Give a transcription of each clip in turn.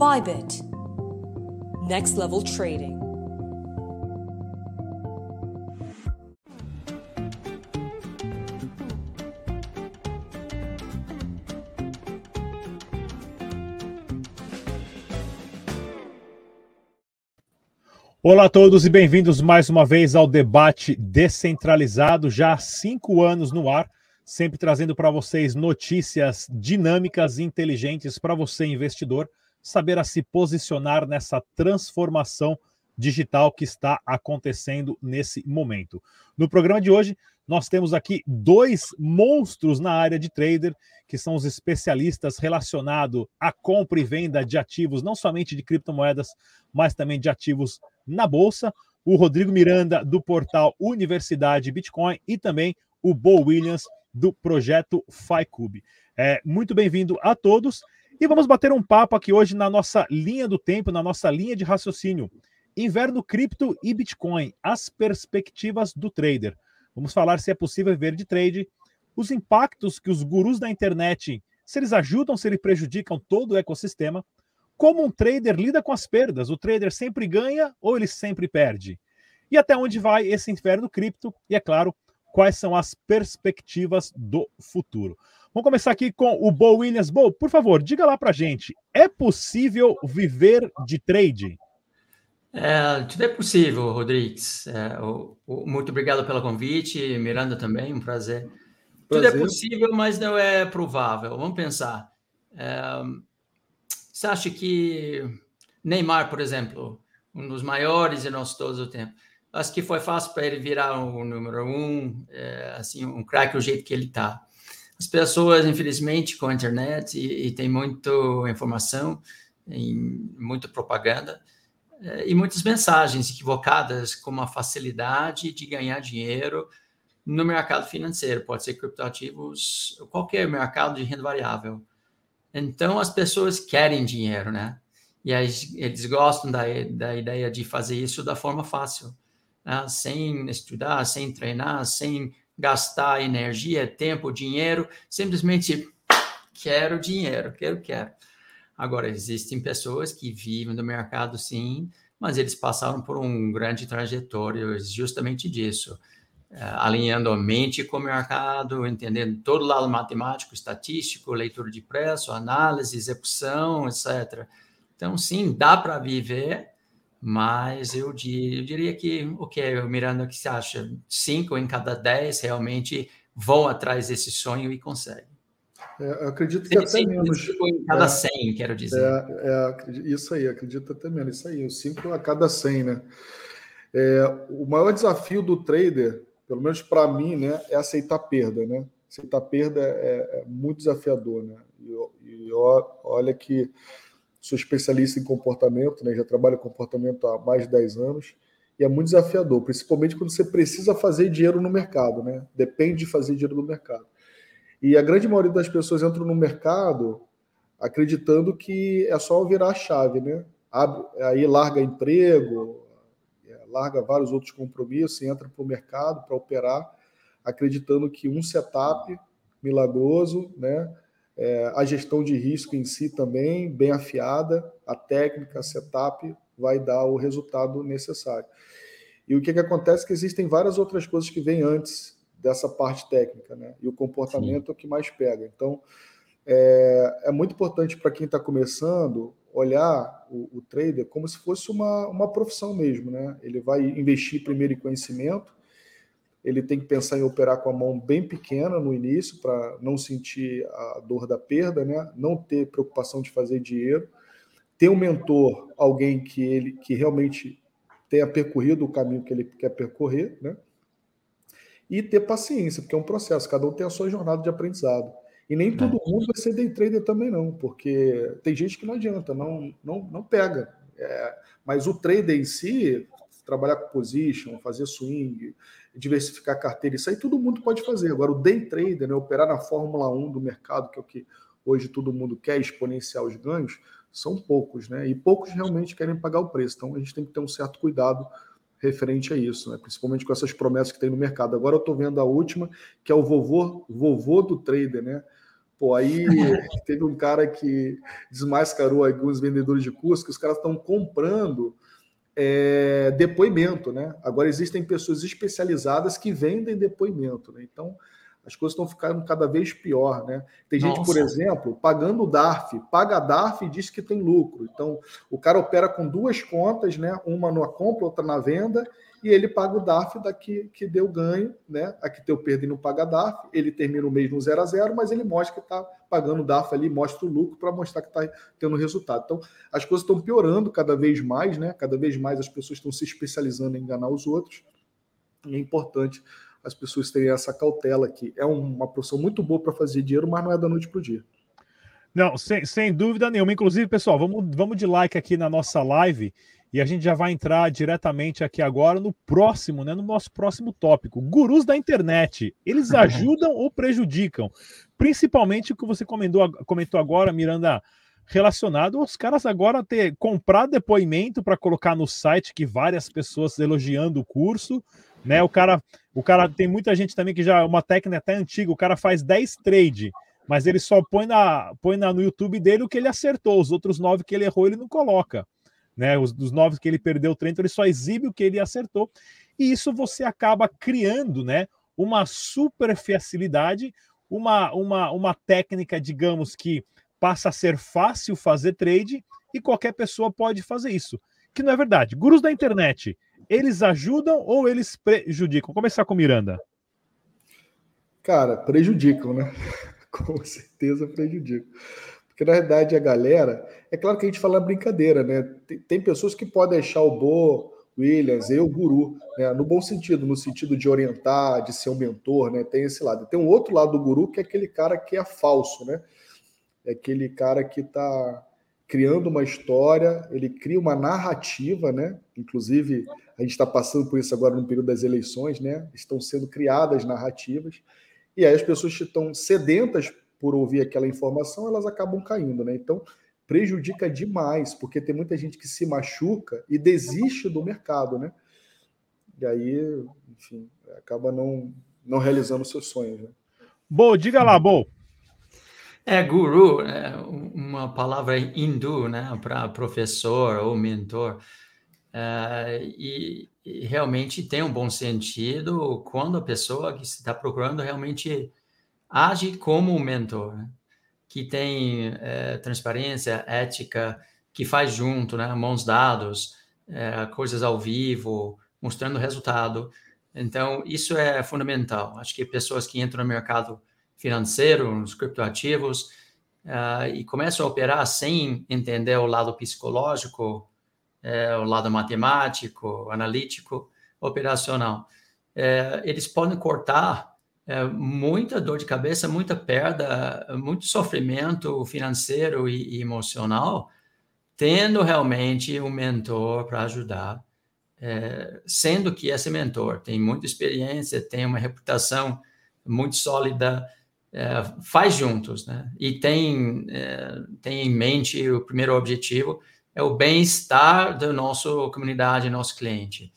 Bybit. Next level trading. Olá a todos e bem-vindos mais uma vez ao debate descentralizado, já há cinco anos no ar, sempre trazendo para vocês notícias dinâmicas e inteligentes para você, investidor, saber a se posicionar nessa transformação digital que está acontecendo nesse momento. No programa de hoje, nós temos aqui dois monstros na área de trader, que são os especialistas relacionados à compra e venda de ativos, não somente de criptomoedas, mas também de ativos na bolsa. O Rodrigo Miranda, do portal Universidade Bitcoin, e também o Bo Williams, do projeto FICUB. É, muito bem-vindo a todos. E vamos bater um papo aqui hoje na nossa linha do tempo, na nossa linha de raciocínio. Inverno cripto e Bitcoin, as perspectivas do trader. Vamos falar se é possível viver de trade, os impactos que os gurus da internet, se eles ajudam, se eles prejudicam todo o ecossistema, como um trader lida com as perdas. O trader sempre ganha ou ele sempre perde? E até onde vai esse inverno cripto? E é claro, quais são as perspectivas do futuro? Vamos começar aqui com o Bo Williams. Bo, por favor, diga lá para gente: é possível viver de trade? É, tudo é possível, Rodrigues. É, o, o, muito obrigado pelo convite, Miranda também, um prazer. prazer. Tudo é possível, mas não é provável. Vamos pensar. É, você acha que Neymar, por exemplo, um dos maiores de nós todos o tempo, acho que foi fácil para ele virar o número um, é, assim, um craque do jeito que ele está. As pessoas, infelizmente, com a internet e, e tem muita informação, muita propaganda é, e muitas mensagens equivocadas com uma facilidade de ganhar dinheiro no mercado financeiro, pode ser criptoativos, qualquer mercado de renda variável. Então, as pessoas querem dinheiro, né? E eles gostam da, da ideia de fazer isso da forma fácil, né? sem estudar, sem treinar, sem gastar energia, tempo, dinheiro, simplesmente quero dinheiro, quero, quero. Agora, existem pessoas que vivem no mercado, sim, mas eles passaram por um grande trajetório justamente disso, alinhando a mente com o mercado, entendendo todo o lado matemático, estatístico, leitura de preço, análise, execução, etc. Então, sim, dá para viver, mas eu, eu diria que, o que, Miranda, o que você acha? Cinco em cada dez realmente vão atrás desse sonho e conseguem. É, eu acredito que até menos. Cinco em cada é, 100, quero dizer. É, é, isso aí, acredito até menos. Isso aí, cinco a cada 100, né? É, o maior desafio do trader, pelo menos para mim, né, é aceitar perda, né? Aceitar perda é, é muito desafiador, né? E, e olha que sou especialista em comportamento, né? já trabalho comportamento há mais de 10 anos, e é muito desafiador, principalmente quando você precisa fazer dinheiro no mercado, né? Depende de fazer dinheiro no mercado. E a grande maioria das pessoas entram no mercado acreditando que é só virar a chave, né? Abre, aí larga emprego, larga vários outros compromissos e entra para o mercado para operar, acreditando que um setup milagroso, né? É, a gestão de risco em si também, bem afiada, a técnica, a setup, vai dar o resultado necessário. E o que, que acontece é que existem várias outras coisas que vêm antes dessa parte técnica, né? E o comportamento Sim. é o que mais pega. Então, é, é muito importante para quem está começando olhar o, o, trader como se fosse uma, uma profissão mesmo, né? Ele vai investir primeiro em conhecimento, ele tem que pensar em operar com a mão bem pequena no início para não sentir a dor da perda, né? Não ter preocupação de fazer dinheiro, ter um mentor, alguém que ele que realmente tenha percorrido o caminho que ele quer percorrer, né? E ter paciência, porque é um processo, cada um tem a sua jornada de aprendizado. E nem todo é. mundo vai ser day trader também não, porque tem gente que não adianta, não não, não pega. É, mas o trader em si, trabalhar com position, fazer swing, diversificar carteira, isso aí todo mundo pode fazer. Agora, o day trader, né, operar na Fórmula 1 do mercado, que é o que hoje todo mundo quer, exponenciar os ganhos, são poucos, né? E poucos realmente querem pagar o preço. Então, a gente tem que ter um certo cuidado referente a isso, né? principalmente com essas promessas que tem no mercado. Agora eu estou vendo a última, que é o vovô, vovô do trader, né? Pô, aí teve um cara que desmascarou alguns vendedores de curso que os caras estão comprando é, depoimento, né? Agora existem pessoas especializadas que vendem depoimento, né? Então as coisas estão ficando cada vez pior, né? Tem gente, Nossa. por exemplo, pagando o DARF, paga a DARF e diz que tem lucro. Então, o cara opera com duas contas, né? Uma na compra, outra na venda, e ele paga o DARF daqui que deu ganho, né? Aqui teu perda e não paga DARF, ele termina o mês no zero a zero, mas ele mostra que está pagando o DARF ali, mostra o lucro para mostrar que está tendo resultado. Então, as coisas estão piorando cada vez mais, né? Cada vez mais as pessoas estão se especializando em enganar os outros. E é importante as pessoas terem essa cautela que é uma profissão muito boa para fazer dinheiro, mas não é da noite para o dia. Não, sem, sem dúvida nenhuma. Inclusive, pessoal, vamos, vamos de like aqui na nossa live e a gente já vai entrar diretamente aqui agora no próximo, né, no nosso próximo tópico. Gurus da internet, eles ajudam ou prejudicam? Principalmente o que você comentou, comentou agora, Miranda, relacionado aos caras agora ter comprar depoimento para colocar no site que várias pessoas elogiando o curso, né? O cara, o cara tem muita gente também que já uma técnica até antiga, o cara faz 10 trade, mas ele só põe na põe na, no YouTube dele o que ele acertou, os outros nove que ele errou ele não coloca, né? Os dos nove que ele perdeu o trade, então ele só exibe o que ele acertou. E isso você acaba criando, né, uma super facilidade, uma uma uma técnica, digamos que passa a ser fácil fazer trade e qualquer pessoa pode fazer isso. Que não é verdade. Gurus da internet, eles ajudam ou eles prejudicam? Começar com Miranda. Cara, prejudicam, né? com certeza prejudicam. Porque na verdade a galera, é claro que a gente fala brincadeira, né? Tem, tem pessoas que podem achar o Bo, Williams, eu, guru, né? no bom sentido, no sentido de orientar, de ser um mentor, né? Tem esse lado. Tem um outro lado do guru que é aquele cara que é falso, né? É aquele cara que está criando uma história, ele cria uma narrativa, né? Inclusive, a gente está passando por isso agora no período das eleições, né? Estão sendo criadas narrativas, e aí as pessoas estão sedentas por ouvir aquela informação, elas acabam caindo, né? Então, prejudica demais, porque tem muita gente que se machuca e desiste do mercado, né? E aí, enfim, acaba não, não realizando seus sonhos. Né? Bo, diga lá, Bo. É, guru, é uma palavra hindu, né, para professor ou mentor. É, e, e, realmente tem um bom sentido quando a pessoa que está procurando realmente age como um mentor, né? que tem é, transparência, ética, que faz junto, né, mãos dados, é, coisas ao vivo, mostrando resultado. Então, isso é fundamental. Acho que pessoas que entram no mercado financeiro, nos criptoativos, uh, e começam a operar sem entender o lado psicológico, uh, o lado matemático, analítico, operacional. Uh, eles podem cortar muita dor de cabeça, muita perda, muito sofrimento financeiro e, e emocional, tendo realmente um mentor para ajudar, sendo que esse mentor tem muita experiência, tem uma reputação muito sólida, é, faz juntos, né? E tem, é, tem em mente o primeiro objetivo é o bem-estar da nossa comunidade, nosso cliente.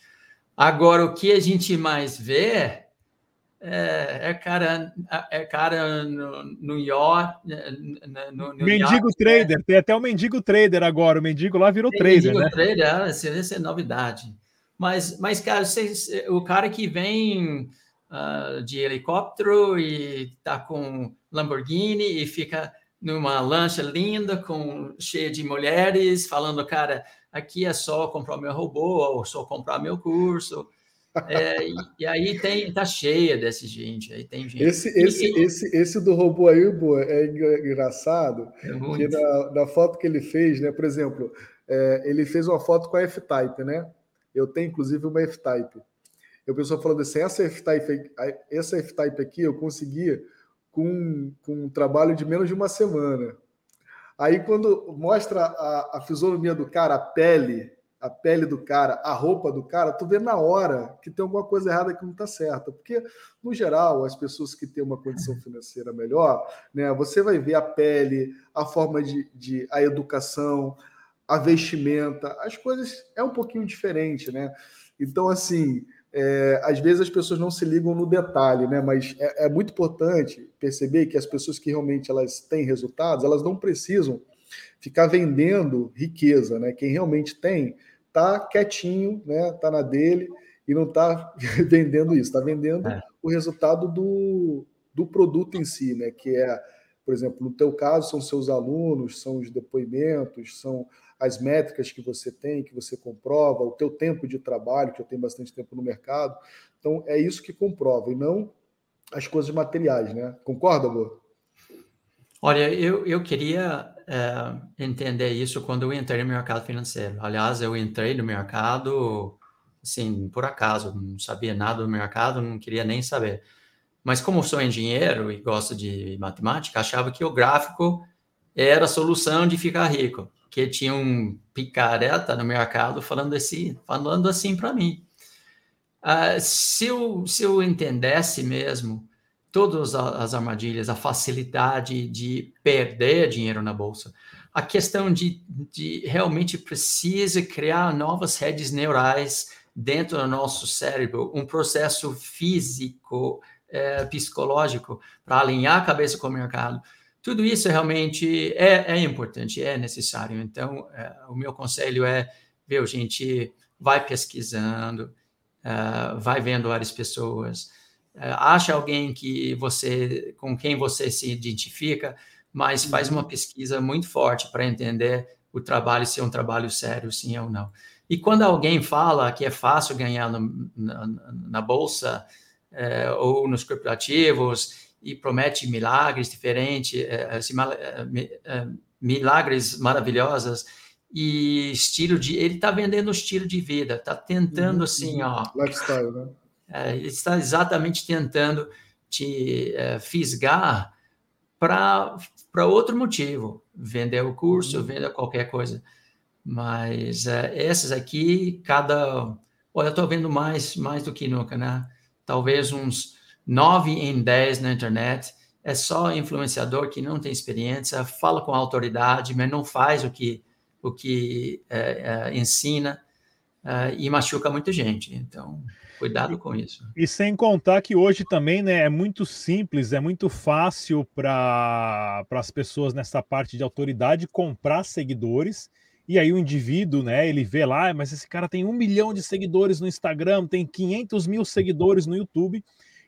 Agora, o que a gente mais vê é, é cara, é cara no, no York. No, no mendigo yacht, trader, é. tem até o mendigo trader agora. O mendigo lá virou tem trader. Mendigo né? trader, ah, essa é novidade. Mas, mas cara, o cara que vem uh, de helicóptero e está com Lamborghini e fica numa lancha linda com cheia de mulheres falando, cara, aqui é só comprar meu robô ou só comprar meu curso. É, e, e, aí tem tá cheia desse gente, aí tem gente. Esse, esse, e, esse, esse do robô aí, boa, é engraçado. É que na, na, foto que ele fez, né? Por exemplo, é, ele fez uma foto com a F-Type, né? Eu tenho inclusive uma F-Type. E o pessoal falando assim, essa F-Type, essa F-Type aqui eu conseguia com, com um trabalho de menos de uma semana. Aí quando mostra a, a fisionomia do cara, a pele, a pele do cara, a roupa do cara, tu vê na hora que tem alguma coisa errada que não está certa. Porque, no geral, as pessoas que têm uma condição financeira melhor, né, você vai ver a pele, a forma de, de a educação, a vestimenta, as coisas é um pouquinho diferente, né? Então, assim, é, às vezes as pessoas não se ligam no detalhe, né? Mas é, é, muito importante perceber que as pessoas que realmente elas têm resultados, elas não precisam ficar vendendo riqueza, né? Quem realmente tem, tá quietinho, né? Tá na dele e não tá vendendo isso, tá vendendo é. o resultado do, do produto em si, né? Que é, por exemplo, no teu caso são seus alunos, são os depoimentos, são as métricas que você tem, que você comprova, o teu tempo de trabalho, que eu tenho bastante tempo no mercado. Então, é isso que comprova, e não as coisas materiais, né? Concorda, Boa? Olha, eu, eu queria é, entender isso quando eu entrei no mercado financeiro. Aliás, eu entrei no mercado, assim, por acaso, não sabia nada do mercado, não queria nem saber. Mas como sou engenheiro e gosto de matemática, achava que o gráfico era a solução de ficar rico que tinha um picareta no mercado falando assim, falando assim para mim. Uh, se, eu, se eu entendesse mesmo todas as armadilhas, a facilidade de perder dinheiro na bolsa, a questão de, de realmente precisa criar novas redes neurais dentro do nosso cérebro, um processo físico, é, psicológico, para alinhar a cabeça com o mercado tudo isso realmente é, é importante, é necessário. Então, é, o meu conselho é, viu, gente, vai pesquisando, uh, vai vendo várias pessoas, acha alguém que você, com quem você se identifica, mas faz uma uhum. pesquisa muito forte para entender o trabalho, se é um trabalho sério, sim ou não. E quando alguém fala que é fácil ganhar no, na, na, bolsa uh, ou nos criptoativos, e promete milagres diferentes, é, assim, é, milagres maravilhosos e estilo de ele está vendendo estilo de vida, está tentando uhum, assim, ó, lifestyle, né? É, ele está exatamente tentando te é, fisgar para para outro motivo, vender o curso, uhum. vender qualquer coisa. Mas é, essas aqui, cada, olha, eu estou vendo mais mais do que nunca, né? Talvez uns 9 em 10 na internet é só influenciador que não tem experiência, fala com autoridade, mas não faz o que, o que é, é, ensina é, e machuca muita gente. Então, cuidado com isso. E sem contar que hoje também né, é muito simples, é muito fácil para as pessoas nessa parte de autoridade comprar seguidores. E aí o indivíduo, né, ele vê lá, mas esse cara tem um milhão de seguidores no Instagram, tem 500 mil seguidores no YouTube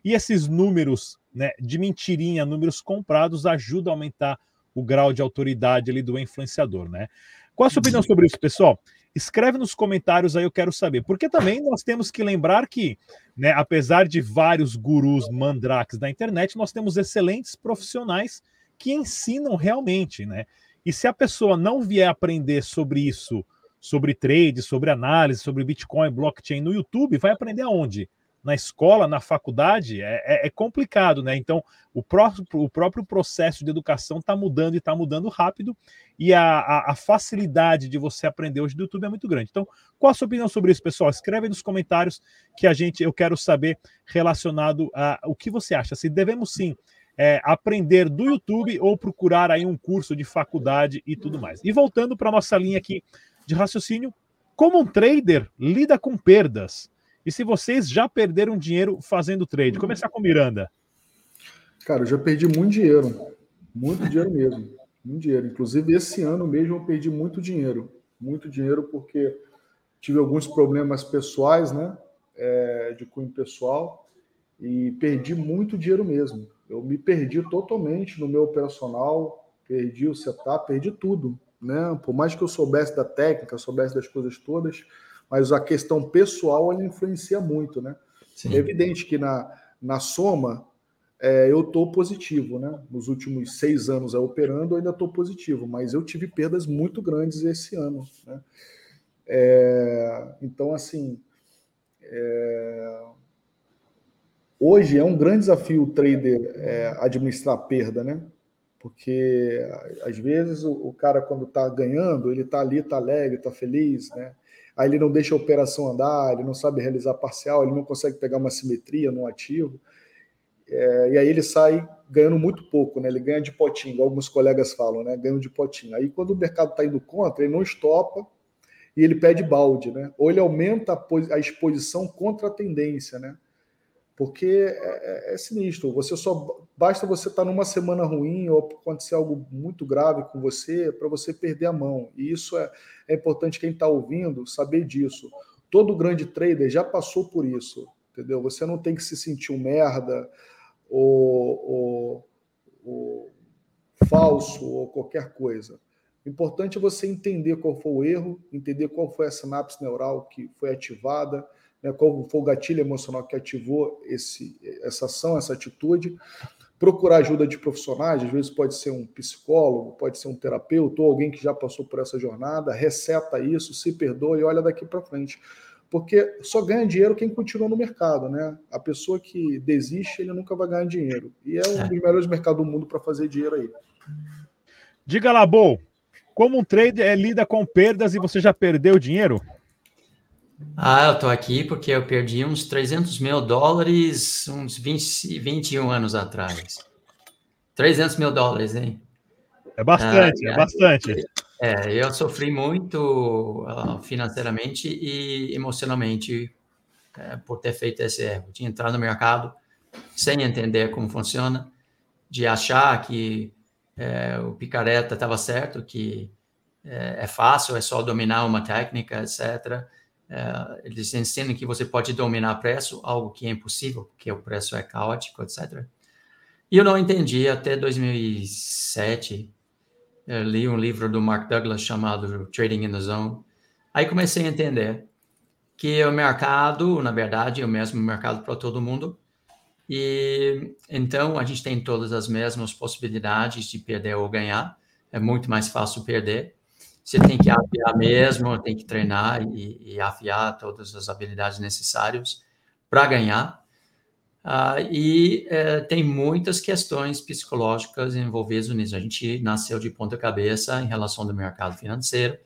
e esses números né, de mentirinha, números comprados, ajudam a aumentar o grau de autoridade ali do influenciador, né? Qual a sua opinião sobre isso, pessoal? Escreve nos comentários aí, eu quero saber. Porque também nós temos que lembrar que, né, apesar de vários gurus mandrakes da internet, nós temos excelentes profissionais que ensinam realmente, né? E se a pessoa não vier aprender sobre isso, sobre trade, sobre análise, sobre Bitcoin, blockchain no YouTube, vai aprender aonde? Na escola, na faculdade, é, é, é complicado, né? Então, o próprio, o próprio processo de educação está mudando e está mudando rápido, e a, a, a, facilidade de você aprender hoje do YouTube é muito grande. Então, qual a sua opinião sobre isso, pessoal? Escreve aí nos comentários que a gente eu quero saber relacionado a o que você acha. Se devemos sim é, aprender do YouTube ou procurar aí um curso de faculdade e tudo mais. E voltando para nossa linha aqui de raciocínio, como um trader lida com perdas? E se vocês já perderam dinheiro fazendo trade? Começar com Miranda. Cara, eu já perdi muito dinheiro. Muito dinheiro mesmo. Muito dinheiro. Inclusive, esse ano mesmo eu perdi muito dinheiro. Muito dinheiro porque tive alguns problemas pessoais, né? É, de cunho pessoal. E perdi muito dinheiro mesmo. Eu me perdi totalmente no meu operacional, perdi o setup, perdi tudo. Né? Por mais que eu soubesse da técnica, soubesse das coisas todas, mas a questão pessoal ela influencia muito, né? Sim. É evidente que na, na soma é, eu estou positivo, né? Nos últimos seis anos operando, eu ainda estou positivo, mas eu tive perdas muito grandes esse ano, né? É, então, assim, é, hoje é um grande desafio o trader é, administrar perda, né? Porque às vezes o, o cara, quando está ganhando, ele está ali, está alegre, está feliz, né? Aí ele não deixa a operação andar, ele não sabe realizar parcial, ele não consegue pegar uma simetria no ativo, é, e aí ele sai ganhando muito pouco, né? Ele ganha de potinho, alguns colegas falam, né? Ganham de potinho. Aí quando o mercado está indo contra, ele não estopa, e ele pede balde, né? Ou ele aumenta a, a exposição contra a tendência, né? Porque é, é, é sinistro. Você só basta você estar tá numa semana ruim ou acontecer algo muito grave com você para você perder a mão. E isso é, é importante quem está ouvindo saber disso. Todo grande trader já passou por isso, entendeu? Você não tem que se sentir um merda ou, ou, ou falso ou qualquer coisa. O importante é você entender qual foi o erro, entender qual foi a sinapse neural que foi ativada, né, qual foi o gatilho emocional que ativou esse, essa ação, essa atitude. Procurar ajuda de profissionais, às vezes pode ser um psicólogo, pode ser um terapeuta ou alguém que já passou por essa jornada, reseta isso, se perdoa e olha daqui para frente. Porque só ganha dinheiro quem continua no mercado, né? A pessoa que desiste, ele nunca vai ganhar dinheiro. E é um é. dos melhores mercados do mundo para fazer dinheiro aí. Diga lá, Bo, como um trader é, lida com perdas e você já perdeu dinheiro? Ah, eu estou aqui porque eu perdi uns 300 mil dólares uns 20, 21 anos atrás. 300 mil dólares, hein? É bastante, ah, é bastante. É, eu sofri muito uh, financeiramente e emocionalmente uh, por ter feito esse erro. Tinha entrado no mercado sem entender como funciona, de achar que é, o picareta estava certo, que é, é, fácil, é só dominar uma técnica, etc. É, eles ensinam que você pode dominar preço, algo que é impossível, porque o preço é caótico, etc. E eu não entendi até 2007. Eu li um livro do Mark Douglas chamado Trading in the Zone. Aí comecei a entender que o mercado, na verdade, é o mesmo mercado para todo mundo, e então a gente tem todas as mesmas possibilidades de perder ou ganhar. É muito mais fácil perder. Você tem que afiar mesmo, tem que treinar e, e afiar todas as habilidades necessárias para ganhar. Uh, e uh, tem muitas questões psicológicas envolvidas nisso. A gente nasceu de ponta cabeça em relação ao mercado financeiro.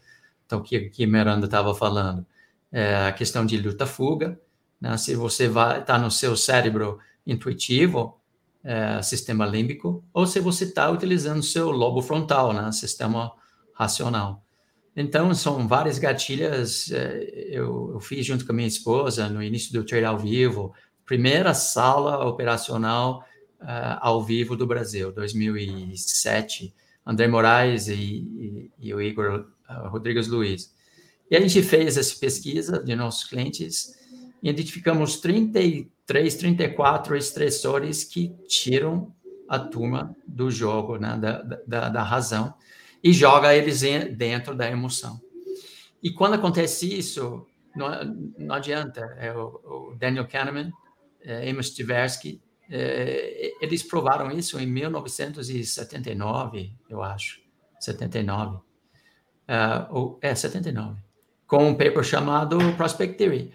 Então, o que, que Miranda estava falando? É a questão de luta-fuga. Né? Se você está no seu cérebro intuitivo, é, sistema límbico, ou se você está utilizando seu lobo frontal, né, sistema racional. Então, são várias gatilhas. É, eu, eu, fiz junto com a minha esposa no início do trade ao vivo, primeira sala operacional uh, ao vivo do Brasil, 2007. André Moraes e, e, e o Igor uh, Rodrigues Luiz. E a gente fez essa pesquisa de nossos clientes e identificamos 30 três 34 estressores que tiram a turma do jogo, né, da, da, da razão, e joga eles dentro da emoção. E quando acontece isso, não, não adianta. É o, o Daniel Kahneman, é, Amos Tversky, é, eles provaram isso em 1979, eu acho, 79. Uh, ou, é, 79. Com um paper chamado Prospect Theory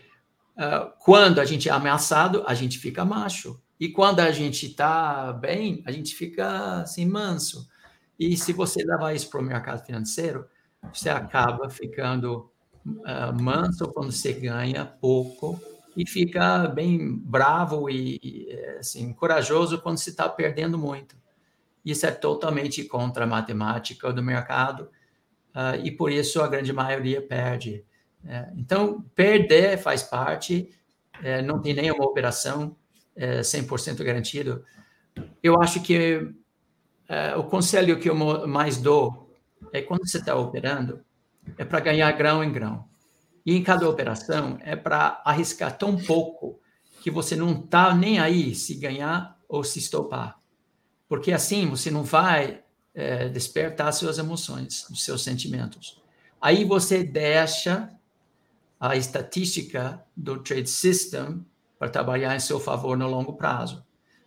Uh, quando a gente é ameaçado, a gente fica macho. E quando a gente está bem, a gente fica assim, manso. E se você levar isso para o mercado financeiro, você acaba ficando uh, manso quando você ganha pouco e fica bem bravo e, e assim, corajoso quando você está perdendo muito. Isso é totalmente contra a matemática do mercado uh, e por isso a grande maioria perde. É, então, perder faz parte, é, não tem nenhuma operação é, 100% garantido. Eu acho que é, o conselho que eu mais dou é quando você está operando, é para ganhar grão em grão. E em cada operação é para arriscar tão pouco que você não está nem aí se ganhar ou se estopar. Porque assim você não vai é, despertar suas emoções, os seus sentimentos. Aí você deixa a estatística do trade system para trabalhar em seu favor no longo prazo.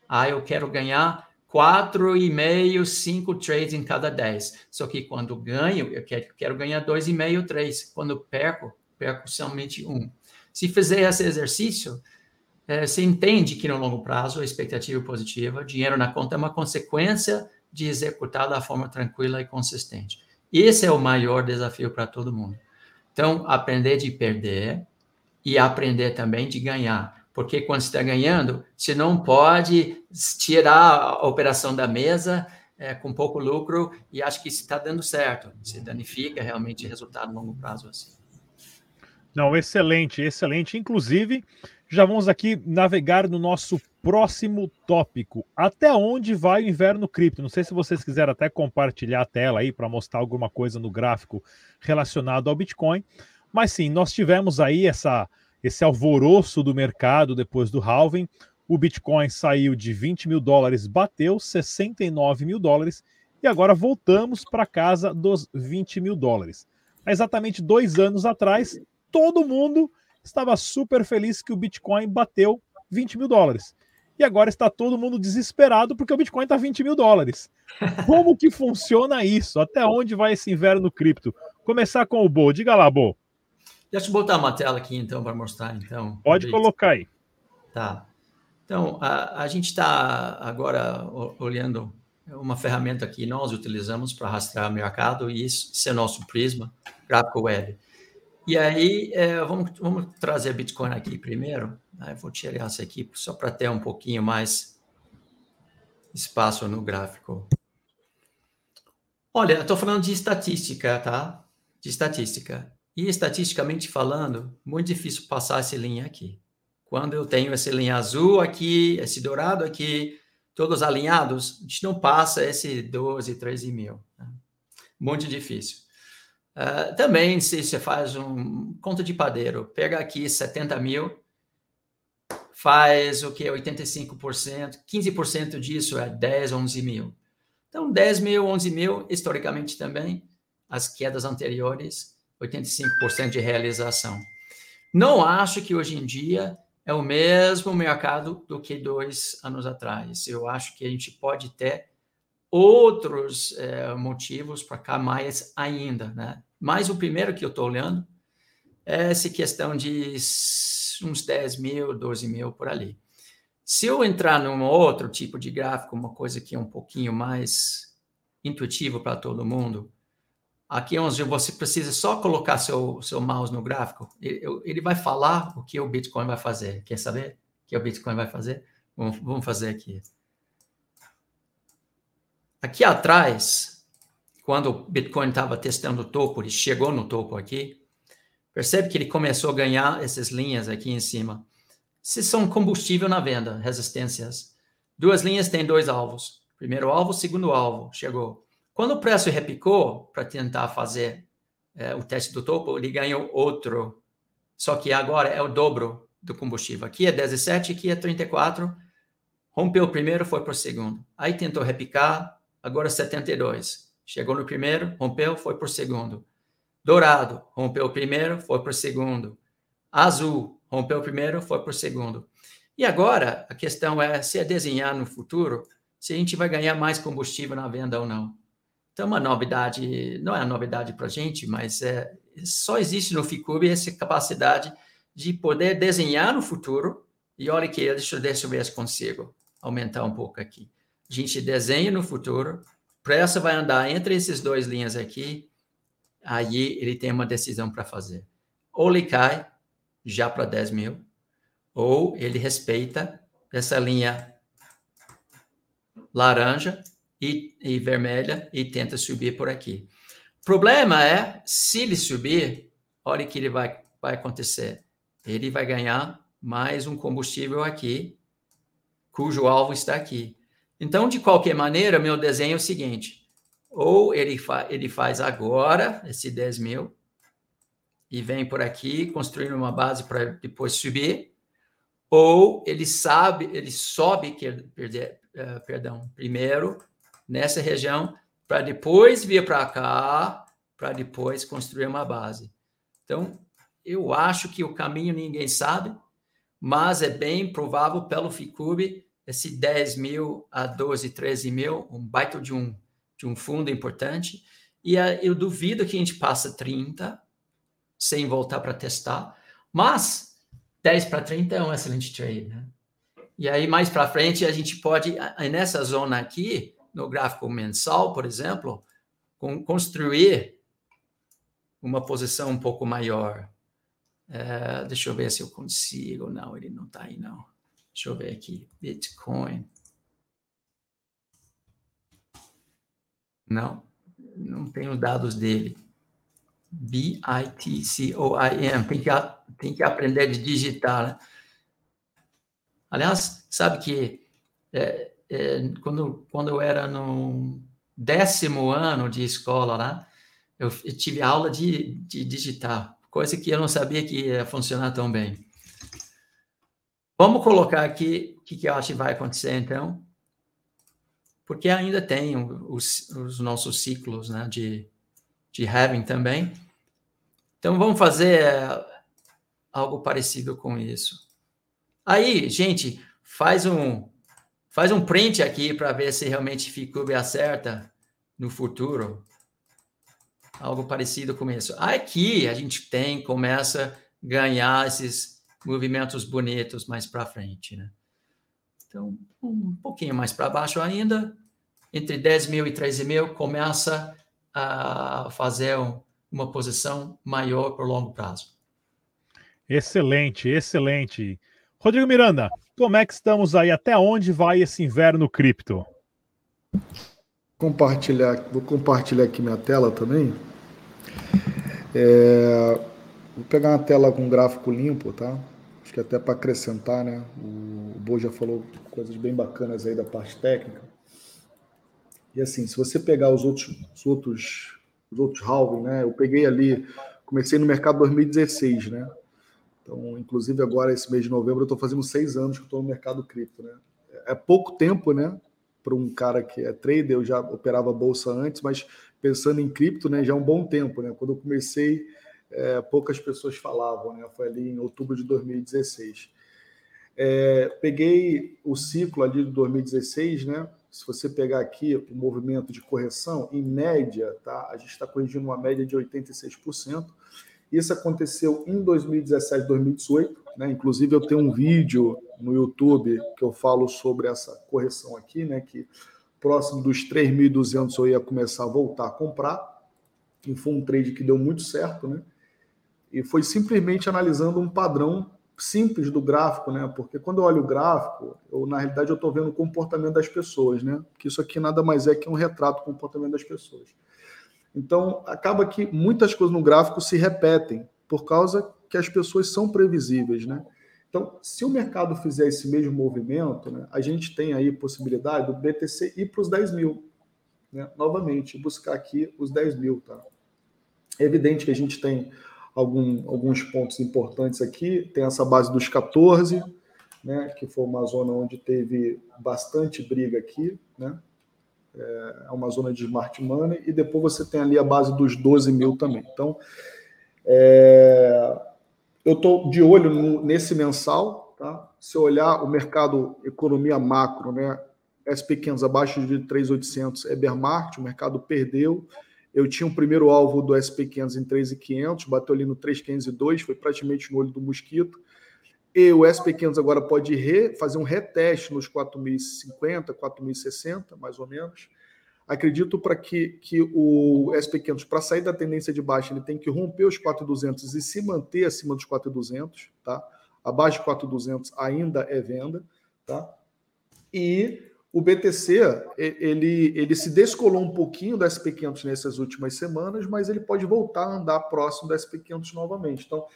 Ah, eu quero ganhar quatro e meio, cinco trades em cada dez. Só que quando ganho, eu quero, quero ganhar dois e meio, três. Quando perco, perco somente um. Se fizer esse exercício, é, você entende que no longo prazo a expectativa é positiva, dinheiro na conta é uma consequência de executar da forma tranquila e consistente. Esse é o maior desafio para todo mundo. Então, aprender de perder e aprender também de ganhar. Porque quando está ganhando, você não pode tirar a operação da mesa é, com pouco lucro e acha que está dando certo. Você danifica realmente o resultado a longo prazo assim. Não, excelente, excelente. Inclusive, já vamos aqui navegar no nosso próximo tópico. Até onde vai o inverno cripto? Não sei se vocês quiserem até compartilhar a tela aí para mostrar alguma coisa no gráfico relacionado ao Bitcoin. Mas sim, nós tivemos aí essa, esse alvoroço do mercado depois do halving. O Bitcoin saiu de 20 mil dólares, bateu 69 mil dólares e agora voltamos para casa dos 20 mil dólares. Há exatamente dois anos atrás, todo mundo estava super feliz que o Bitcoin bateu 20 mil dólares. E agora está todo mundo desesperado porque o Bitcoin está 20 mil dólares. Como que funciona isso? Até onde vai esse inverno cripto? Começar com o Bo. Diga lá, Bo. Deixa eu botar uma tela aqui, então, para mostrar. Então, Pode colocar aí. Tá. Então, a, a gente está agora olhando uma ferramenta que nós utilizamos para rastrear o mercado, e isso, isso é nosso Prisma, gráfico web. E aí, é, vamos, vamos trazer Bitcoin aqui primeiro. Aí vou tirar essa aqui só para ter um pouquinho mais espaço no gráfico. Olha, estou falando de estatística, tá? De estatística. E estatisticamente falando, muito difícil passar essa linha aqui. Quando eu tenho essa linha azul aqui, esse dourado aqui, todos alinhados, a gente não passa esse 12, 13 mil. Né? Muito difícil. Uh, também, se você faz um conta de padeiro, pega aqui 70 mil, faz o que? 85%, 15% disso é 10, 11 mil. Então, 10 mil, 11 mil, historicamente também, as quedas anteriores, 85% de realização. Não acho que hoje em dia é o mesmo mercado do que dois anos atrás. Eu acho que a gente pode ter outros é, motivos para cá mais ainda, né? Mas o primeiro que eu estou olhando é essa questão de uns 10 mil, 12 mil por ali. Se eu entrar num outro tipo de gráfico, uma coisa que é um pouquinho mais intuitivo para todo mundo, Aqui é onde você precisa só colocar seu, seu mouse no gráfico, ele, vai falar o que o Bitcoin vai fazer. Quer saber o que o Bitcoin vai fazer? Vamos, vamos fazer aqui. Aqui atrás, quando o Bitcoin estava testando o topo, ele chegou no topo aqui, percebe que ele começou a ganhar essas linhas aqui em cima. Se são combustível na venda, resistências. Duas linhas têm dois alvos. Primeiro alvo, segundo alvo. Chegou. Quando o preço repicou para tentar fazer é, o teste do topo, ele ganhou outro, só que agora é o dobro do combustível. Aqui é 17, aqui é 34. Rompeu o primeiro, foi para o segundo. Aí tentou repicar, agora 72. Chegou no primeiro, rompeu, foi para o segundo. Dourado, rompeu o primeiro, foi para o segundo. Azul, rompeu o primeiro, foi para o segundo. E agora a questão é se é desenhar no futuro, se a gente vai ganhar mais combustível na venda ou não. Então, uma novidade, não é novidade para a gente, mas é, só existe no Ficube essa capacidade de poder desenhar no futuro. E olha que, deixa, deixa eu ver se consigo aumentar um pouco aqui. A gente desenha no futuro, pressa vai andar entre esses dois linhas aqui, aí ele tem uma decisão para fazer. Ou ele cai já para 10 mil, ou ele respeita essa linha laranja e, e vermelha e tenta subir por aqui. Problema é, se ele subir, olha o que ele vai, vai acontecer. Ele vai ganhar mais um combustível aqui, cujo alvo está aqui. Então, de qualquer maneira, meu desenho é o seguinte: ou ele, fa ele faz agora esse 10 mil e vem por aqui construindo uma base para depois subir, ou ele sabe, ele sobe, que perder, uh, perdão, primeiro nessa região para depois vir para cá, para depois construir uma base. Então, eu acho que o caminho ninguém sabe, mas é bem provável pelo FICUB esse 10 mil a 12, 13 mil, um baita de um, de um fundo importante. E eu duvido que a gente passa 30 sem voltar para testar, mas 10 para 30 é um excelente trade, né? E aí, mais para frente, a gente pode, nessa zona aqui, no gráfico mensal, por exemplo, construir uma posição um pouco maior. É, deixa eu ver se eu consigo. Não, ele não está aí, não. Deixa eu ver aqui. Bitcoin. Não, não tenho dados dele. B-I-T-C-O-I-M. Tem que, tem que aprender de digitar. Né? Aliás, sabe que é, é, quando, quando eu era no décimo ano de escola lá, eu, tive aula de, de digitar, coisa que eu não sabia que ia funcionar tão bem. Vamos colocar aqui o que, que eu acho que vai acontecer, então, porque ainda tem os, os nossos ciclos né, de, de having também. Então, vamos fazer algo parecido com isso. Aí, gente, faz um, faz um print aqui para ver se realmente Ficube acerta no futuro. Algo parecido com isso. Aqui a gente tem, começa a ganhar esses movimentos bonitos mais para frente, né? Então, um pouquinho mais para baixo ainda, entre 10 mil e 13 mil, começa a fazer uma posição maior por longo prazo. Excelente, excelente. Rodrigo Miranda, como é que estamos aí? Até onde vai esse inverno cripto? Compartilhar, vou compartilhar aqui minha tela também. É, vou pegar uma tela com gráfico limpo, tá? Acho que até para acrescentar, né? O Bo já falou coisas bem bacanas aí da parte técnica. E assim, se você pegar os outros, os outros, os outros halving, né? Eu peguei ali, comecei no mercado 2016, né? Então, inclusive agora, esse mês de novembro, eu estou fazendo seis anos que estou no mercado cripto, né? É pouco tempo, né? Para um cara que é trader, eu já operava bolsa antes, mas pensando em cripto, né? Já é um bom tempo, né? Quando eu comecei, é, poucas pessoas falavam, né? Foi ali em outubro de 2016. É, peguei o ciclo ali de 2016, né? Se você pegar aqui o movimento de correção, em média, tá? A gente está corrigindo uma média de 86%. Isso aconteceu em 2017, 2018. Né? Inclusive, eu tenho um vídeo no YouTube que eu falo sobre essa correção aqui, né? que próximo dos 3.200 eu ia começar a voltar a comprar. E foi um trade que deu muito certo. Né? E foi simplesmente analisando um padrão simples do gráfico, né? Porque quando eu olho o gráfico, eu, na realidade eu estou vendo o comportamento das pessoas, né? Que isso aqui nada mais é que um retrato do comportamento das pessoas. Então, acaba que muitas coisas no gráfico se repetem por causa que as pessoas são previsíveis, né? Então, se o mercado fizer esse mesmo movimento, né, a gente tem aí possibilidade do BTC ir para os 10 mil. Né? Novamente, buscar aqui os 10 mil. Tá? É evidente que a gente tem algum, alguns pontos importantes aqui. Tem essa base dos 14, né, que foi uma zona onde teve bastante briga aqui. Né? É uma zona de smart money, e depois você tem ali a base dos 12 mil também. Então, é, eu estou de olho no, nesse mensal, tá? Se olhar o mercado economia macro, né? SP500 abaixo de 3.800 é bear market, o mercado perdeu. Eu tinha o um primeiro alvo do SP500 em 3.500, bateu ali no 3.502, foi praticamente no olho do mosquito. E o SP500 agora pode re, fazer um reteste nos 4.050, 4.060, mais ou menos. Acredito para que, que o SP500, para sair da tendência de baixa, ele tem que romper os 4.200 e se manter acima dos 4.200, tá? Abaixo de 4.200 ainda é venda, tá? E o BTC, ele, ele se descolou um pouquinho do SP500 nessas últimas semanas, mas ele pode voltar a andar próximo do SP500 novamente. Então,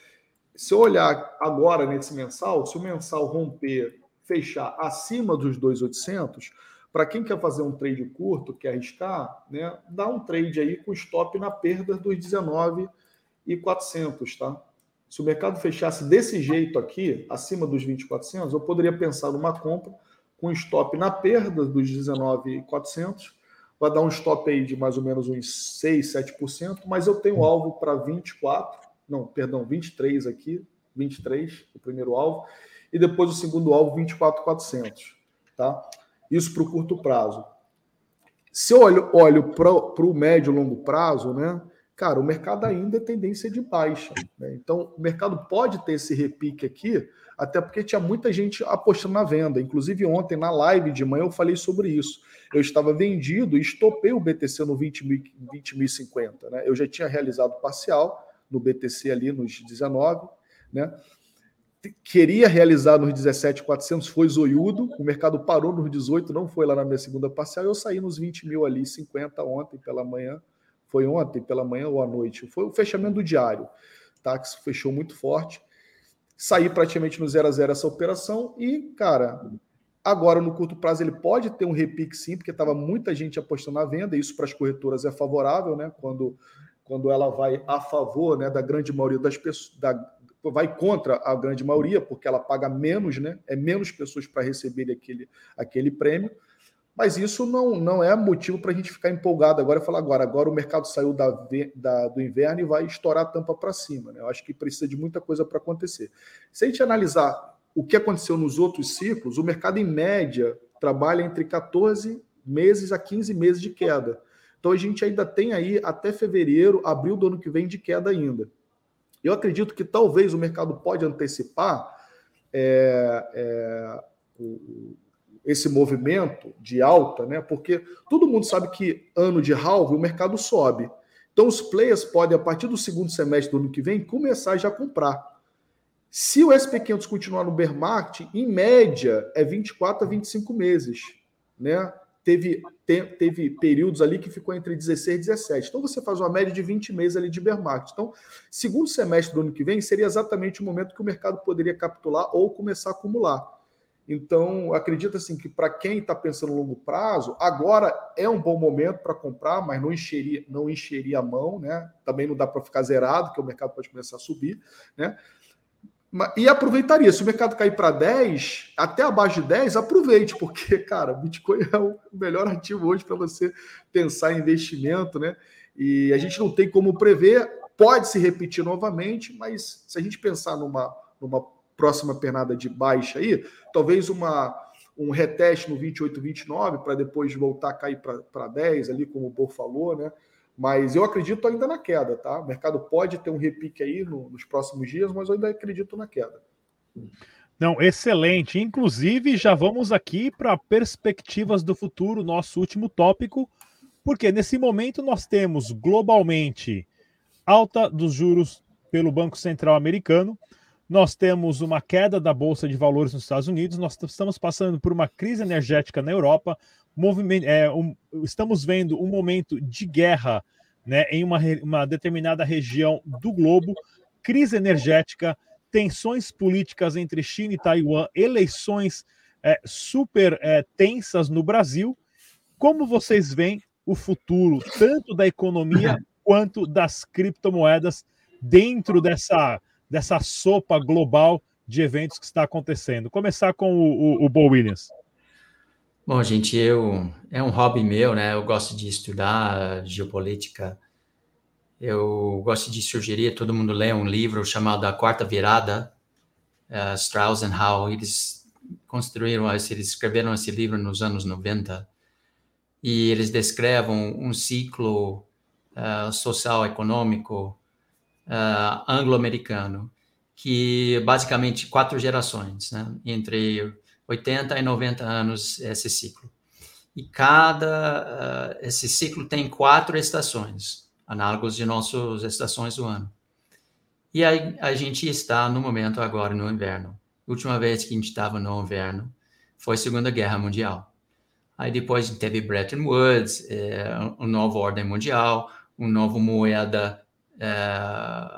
se eu olhar agora nesse mensal, se o mensal romper, fechar acima dos 2,800, para quem quer fazer um trade curto, quer arriscar, né, dá um trade aí com stop na perda dos 19,400, tá? Se o mercado fechasse desse jeito aqui, acima dos 20,400, eu poderia pensar numa compra com stop na perda dos 19,400, vai dar um stop aí de mais ou menos uns 6, 7%, mas eu tenho alvo para 24, não, perdão, 23 aqui, 23, o primeiro alvo, e depois o segundo alvo, 24,400, tá? Isso para o curto prazo. Se eu olho, olho para o médio e longo prazo, né? Cara, o mercado ainda é tendência de baixa. Né? Então, o mercado pode ter esse repique aqui, até porque tinha muita gente apostando na venda. Inclusive, ontem, na live de manhã, eu falei sobre isso. Eu estava vendido e estopei o BTC no 20.050. 20, né? Eu já tinha realizado parcial, no BTC ali nos 19, né? Queria realizar nos 17,400, foi zoiudo, o mercado parou nos 18, não foi lá na minha segunda parcial, eu saí nos 20 mil ali, 50 ontem pela manhã, foi ontem pela manhã ou à noite, foi o fechamento do diário, tá? Que fechou muito forte. Saí praticamente no 0 a 0 essa operação e, cara, agora no curto prazo ele pode ter um repique sim, porque estava muita gente apostando na venda, e isso para as corretoras é favorável, né? Quando, quando ela vai a favor né, da grande maioria das pessoas, da, vai contra a grande maioria, porque ela paga menos, né? É menos pessoas para receber aquele, aquele prêmio. Mas isso não, não é motivo para a gente ficar empolgado agora e falar agora. Agora o mercado saiu da, da do inverno e vai estourar a tampa para cima. Né? Eu acho que precisa de muita coisa para acontecer. Se a gente analisar o que aconteceu nos outros ciclos, o mercado, em média, trabalha entre 14 meses a 15 meses de queda. Então a gente ainda tem aí até fevereiro, abril do ano que vem de queda ainda. Eu acredito que talvez o mercado pode antecipar é, é, o, esse movimento de alta, né? Porque todo mundo sabe que ano de halve o mercado sobe. Então os players podem, a partir do segundo semestre do ano que vem, começar já a comprar. Se o SP500 continuar no bear market, em média é 24 a 25 meses, né? Teve, te, teve períodos ali que ficou entre 16 e 17. Então você faz uma média de 20 meses ali de bear market. Então, segundo semestre do ano que vem seria exatamente o momento que o mercado poderia capitular ou começar a acumular. Então, acredito assim que para quem está pensando no longo prazo, agora é um bom momento para comprar, mas não encheria, não encheria a mão, né? Também não dá para ficar zerado, que o mercado pode começar a subir, né? E aproveitaria. Se o mercado cair para 10, até abaixo de 10, aproveite, porque, cara, Bitcoin é o melhor ativo hoje para você pensar em investimento, né? E a gente não tem como prever, pode se repetir novamente, mas se a gente pensar numa, numa próxima pernada de baixa aí, talvez uma, um reteste no 28, 29, para depois voltar a cair para 10, ali, como o Bo falou, né? Mas eu acredito ainda na queda, tá? O mercado pode ter um repique aí no, nos próximos dias, mas eu ainda acredito na queda. Não, excelente. Inclusive, já vamos aqui para perspectivas do futuro, nosso último tópico, porque nesse momento nós temos globalmente alta dos juros pelo Banco Central americano, nós temos uma queda da bolsa de valores nos Estados Unidos, nós estamos passando por uma crise energética na Europa, movimento, é, um, estamos vendo um momento de guerra né, em uma, uma determinada região do globo, crise energética, tensões políticas entre China e Taiwan, eleições é, super é, tensas no Brasil. Como vocês veem o futuro, tanto da economia quanto das criptomoedas, dentro dessa dessa sopa global de eventos que está acontecendo. Começar com o, o, o Bo Williams. Bom, gente, eu é um hobby meu, né? Eu gosto de estudar geopolítica. Eu gosto de sugerir todo mundo ler um livro chamado A Quarta Virada, uh, Strauss and Howe. Eles construíram, eles escreveram esse livro nos anos 90 e eles descrevem um ciclo uh, social econômico uh, anglo-americano, que basicamente quatro gerações, né? entre 80 e 90 anos esse ciclo. E cada uh, esse ciclo tem quatro estações, análogos de nossas estações do ano. E aí a gente está no momento agora no inverno. Última vez que a gente estava no inverno foi Segunda Guerra Mundial. Aí depois teve Bretton Woods, é, nova ordem mundial, uma nova moeda é,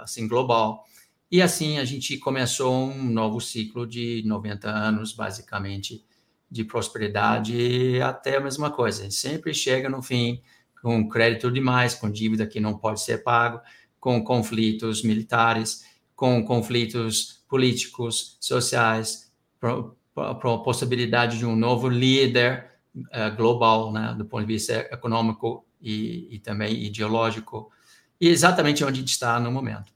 assim global. E assim a gente começou um novo ciclo de 90 anos, basicamente, de prosperidade até a mesma coisa. Sempre chega no fim com crédito demais, com dívida que não pode ser pago, com conflitos militares, com conflitos políticos, sociais, a possibilidade de um novo líder uh, global, né, do ponto de vista econômico e, e também ideológico e exatamente onde a gente está no momento.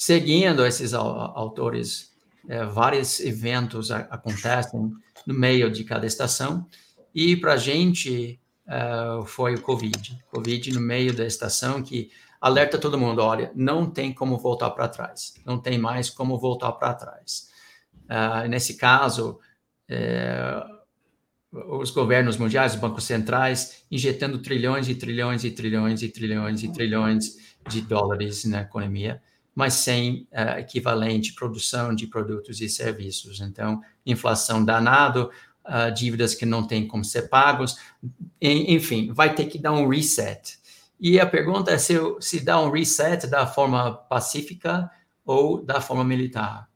Seguindo esses autores, é, vários eventos acontecem no meio de cada estação, e para a gente é, foi o Covid. Covid no meio da estação que alerta todo mundo: olha, não tem como voltar para trás, não tem mais como voltar para trás. Uh, nesse caso, é, os governos mundiais, os bancos centrais, injetando trilhões e trilhões e trilhões e trilhões e trilhões de dólares na economia, mas sem uh, equivalente produção de produtos e serviços. Então, inflação danado, uh, dívidas que não têm como ser pagos, enfim, vai ter que dar um reset. E a pergunta é se, se dá um reset da forma pacífica ou da forma militar.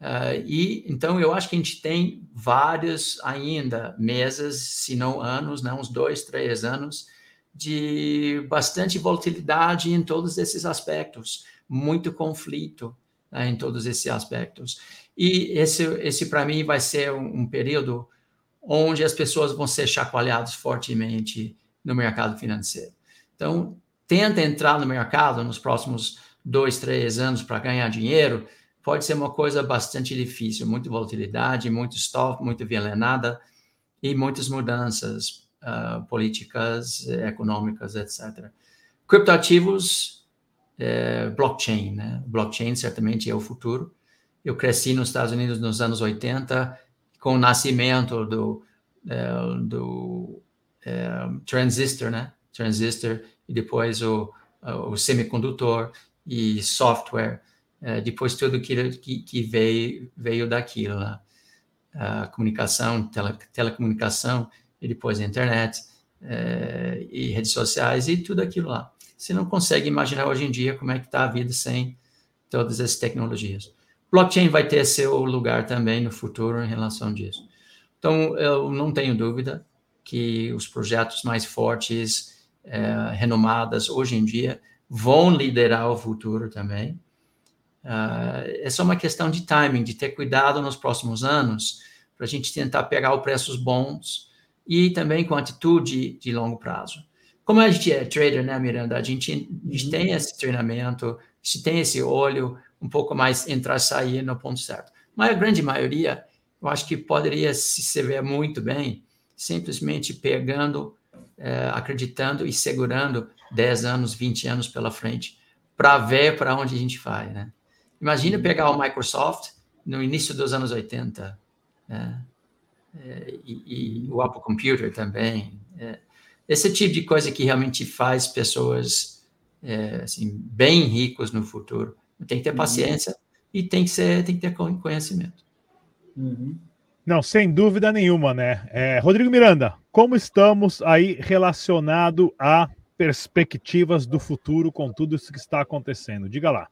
Uh, e então eu acho que a gente tem vários ainda meses, se não anos, né, uns dois, três anos, de bastante volatilidade em todos esses aspectos, muito conflito né, em todos esses aspectos. E esse, esse para mim, vai ser um, um, período onde as pessoas vão ser chacoalhadas fortemente no mercado financeiro. Então, tenta entrar no mercado nos próximos dois, três anos para ganhar dinheiro, pode ser uma coisa bastante difícil, muita volatilidade, muito stop, muito envenenada e muitas mudanças uh, políticas, econômicas, etc. Criptoativos, é, blockchain, né? Blockchain certamente é o futuro. Eu cresci nos Estados Unidos nos anos 80 com o nascimento do, é, do é, transistor, né? Transistor e depois o, o semicondutor e software, depois tudo que, que, que, veio, veio daquilo, né? a comunicação, tele, telecomunicação e depois a internet e redes sociais e tudo aquilo lá. Você não consegue imaginar hoje em dia como é que está a vida sem todas essas tecnologias. Blockchain vai ter seu lugar também no futuro em relação disso. Então, eu não tenho dúvida que os projetos mais fortes, é, renomadas hoje em dia, vão liderar o futuro também. Uh, é só uma questão de timing, de ter cuidado nos próximos anos, para a gente tentar pegar os preços bons e também com atitude de longo prazo. Como a gente é trader, né, Miranda? A gente, a gente tem uhum. esse treinamento, a gente tem esse olho um pouco mais entrar e sair no ponto certo. Mas a grande maioria, eu acho que poderia se ver muito bem simplesmente pegando, é, acreditando e segurando 10 anos, 20 anos pela frente, para ver para onde a gente vai, né? Imagina uhum. pegar o Microsoft no início dos anos 80, né? É, e, e, o Apple Computer também. É, esse tipo de coisa que realmente faz pessoas é, assim, bem ricos no futuro. Tem que ter uhum. paciência uhum. e tem que, ser, tem que ter conhecimento. Uhum. Não, sem dúvida nenhuma, né? É, Rodrigo Miranda, como estamos aí relacionado a perspectivas do futuro com tudo isso que está acontecendo? Diga lá.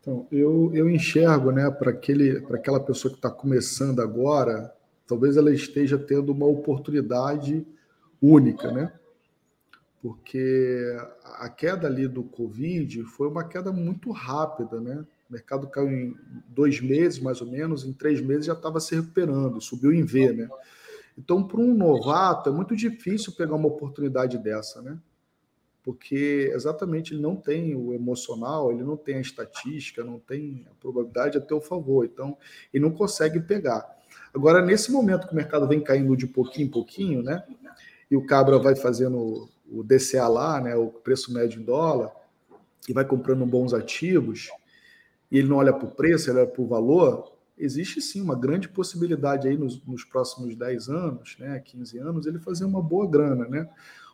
Então, eu, eu enxergo, né, para aquela pessoa que está começando agora, talvez ela esteja tendo uma oportunidade única, né? Porque a queda ali do Covid foi uma queda muito rápida, né? O mercado caiu em dois meses, mais ou menos, em três meses já estava se recuperando, subiu em V, né? Então, para um novato, é muito difícil pegar uma oportunidade dessa, né? Porque exatamente ele não tem o emocional, ele não tem a estatística, não tem a probabilidade a teu favor. Então, ele não consegue pegar. Agora, nesse momento que o mercado vem caindo de pouquinho em pouquinho, né? E o Cabra vai fazendo o DCA lá, né, o preço médio em dólar, e vai comprando bons ativos, e ele não olha para o preço, ele olha para o valor, existe sim uma grande possibilidade aí nos, nos, próximos 10 anos, né, 15 anos, ele fazer uma boa grana, né?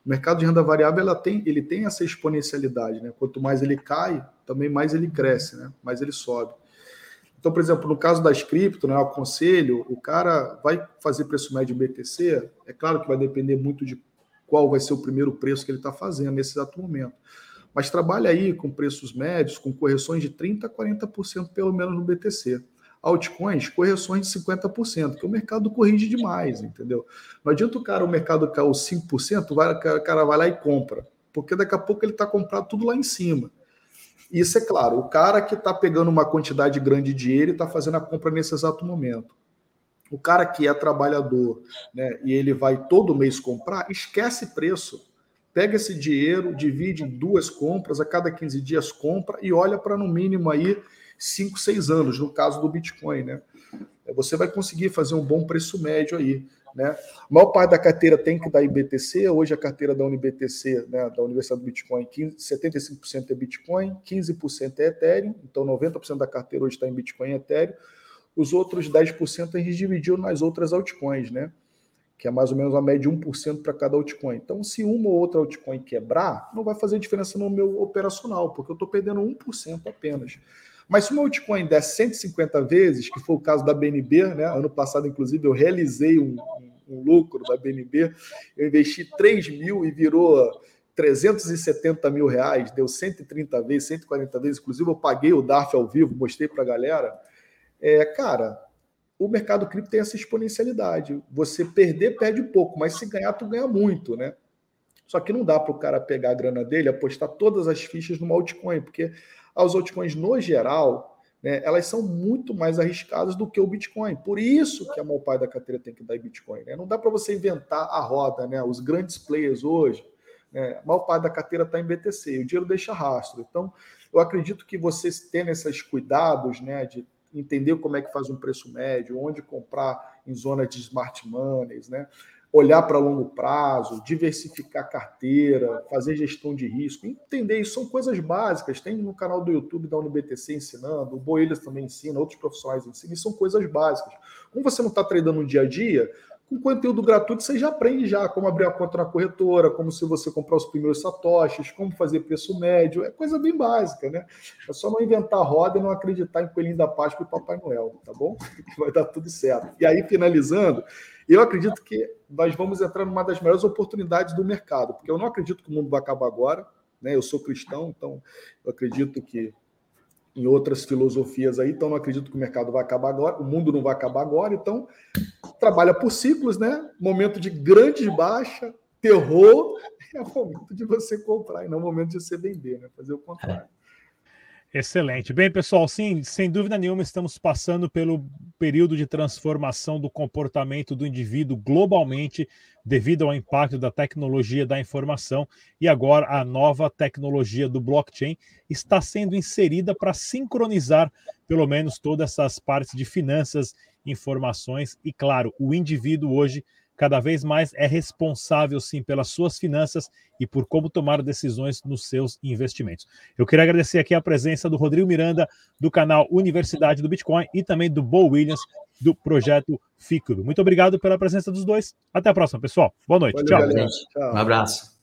O mercado de renda variável ela tem, ele tem essa exponencialidade, né? Quanto mais ele cai, também mais ele cresce, né? Mais ele sobe. Então, por exemplo, no caso das cripto, né, eu aconselho, o cara vai fazer preço médio BTC, é claro que vai depender muito de qual vai ser o primeiro preço que ele está fazendo nesse exato momento. Mas trabalha aí com preços médios, com correções de 30% a 40% pelo menos no BTC. Altcoins, correções de 50%, que o mercado corrige demais, entendeu? Não adianta o cara, o mercado cair 5%, vai, o cara vai lá e compra, porque daqui a pouco ele está comprado tudo lá em cima. Isso é claro, o cara que está pegando uma quantidade grande de dinheiro e está fazendo a compra nesse exato momento. O cara que é trabalhador né, e ele vai todo mês comprar, esquece preço. Pega esse dinheiro, divide em duas compras, a cada 15 dias compra e olha para no mínimo aí 5, 6 anos, no caso do Bitcoin. Né? Você vai conseguir fazer um bom preço médio aí. Né? A maior parte da carteira tem que dar em BTC, hoje a carteira da UniBTC, né, da Universidade do Bitcoin, 15, 75% é Bitcoin, 15% é Ethereum, então 90% da carteira hoje está em Bitcoin e Ethereum, os outros 10% a gente dividiu nas outras altcoins, né? que é mais ou menos a média de 1% para cada altcoin. Então, se uma ou outra altcoin quebrar, não vai fazer diferença no meu operacional, porque eu estou perdendo 1% apenas. Mas se uma altcoin der 150 vezes, que foi o caso da BNB, né? ano passado, inclusive, eu realizei um, um lucro da BNB, eu investi 3 mil e virou 370 mil reais, deu 130 vezes, 140 vezes, inclusive eu paguei o DARF ao vivo, mostrei para a galera. É, cara, o mercado cripto tem essa exponencialidade. Você perder, perde pouco, mas se ganhar, tu ganha muito, né? Só que não dá para o cara pegar a grana dele, apostar todas as fichas numa altcoin, porque as altcoins, no geral, né, elas são muito mais arriscadas do que o Bitcoin. Por isso que a maior parte da carteira tem que dar em Bitcoin. Né? Não dá para você inventar a roda, né? Os grandes players hoje, né, a maior parte da carteira está em BTC, o dinheiro deixa rastro. Então, eu acredito que vocês tendo esses cuidados, né, de entender como é que faz um preço médio, onde comprar em zona de smart monies, né? Olhar para longo prazo, diversificar carteira, fazer gestão de risco, entender isso são coisas básicas. Tem no canal do YouTube da UniBTC ensinando, o Boelhas também ensina, outros profissionais ensinam, e são coisas básicas. Como você não está treinando no dia a dia, com conteúdo gratuito você já aprende já como abrir a conta na corretora, como se você comprar os primeiros satoshis, como fazer preço médio, é coisa bem básica, né? É só não inventar roda e não acreditar em Coelhinho da Páscoa e Papai Noel, tá bom? Vai dar tudo certo. E aí, finalizando, eu acredito que nós vamos entrar numa das melhores oportunidades do mercado, porque eu não acredito que o mundo vai acabar agora, né? Eu sou cristão, então eu acredito que em outras filosofias aí, então não acredito que o mercado vai acabar agora, o mundo não vai acabar agora, então trabalha por ciclos, né? Momento de grande baixa, terror, é o momento de você comprar e não o momento de você vender, né? Fazer o contrário. Excelente. Bem, pessoal, sim, sem dúvida nenhuma, estamos passando pelo período de transformação do comportamento do indivíduo globalmente, devido ao impacto da tecnologia da informação, e agora a nova tecnologia do blockchain está sendo inserida para sincronizar, pelo menos, todas essas partes de finanças, informações, e, claro, o indivíduo hoje cada vez mais é responsável sim pelas suas finanças e por como tomar decisões nos seus investimentos. Eu queria agradecer aqui a presença do Rodrigo Miranda, do canal Universidade do Bitcoin e também do Bo Williams, do projeto Ficro. Muito obrigado pela presença dos dois. Até a próxima, pessoal. Boa noite. Valeu, Tchau. Um abraço.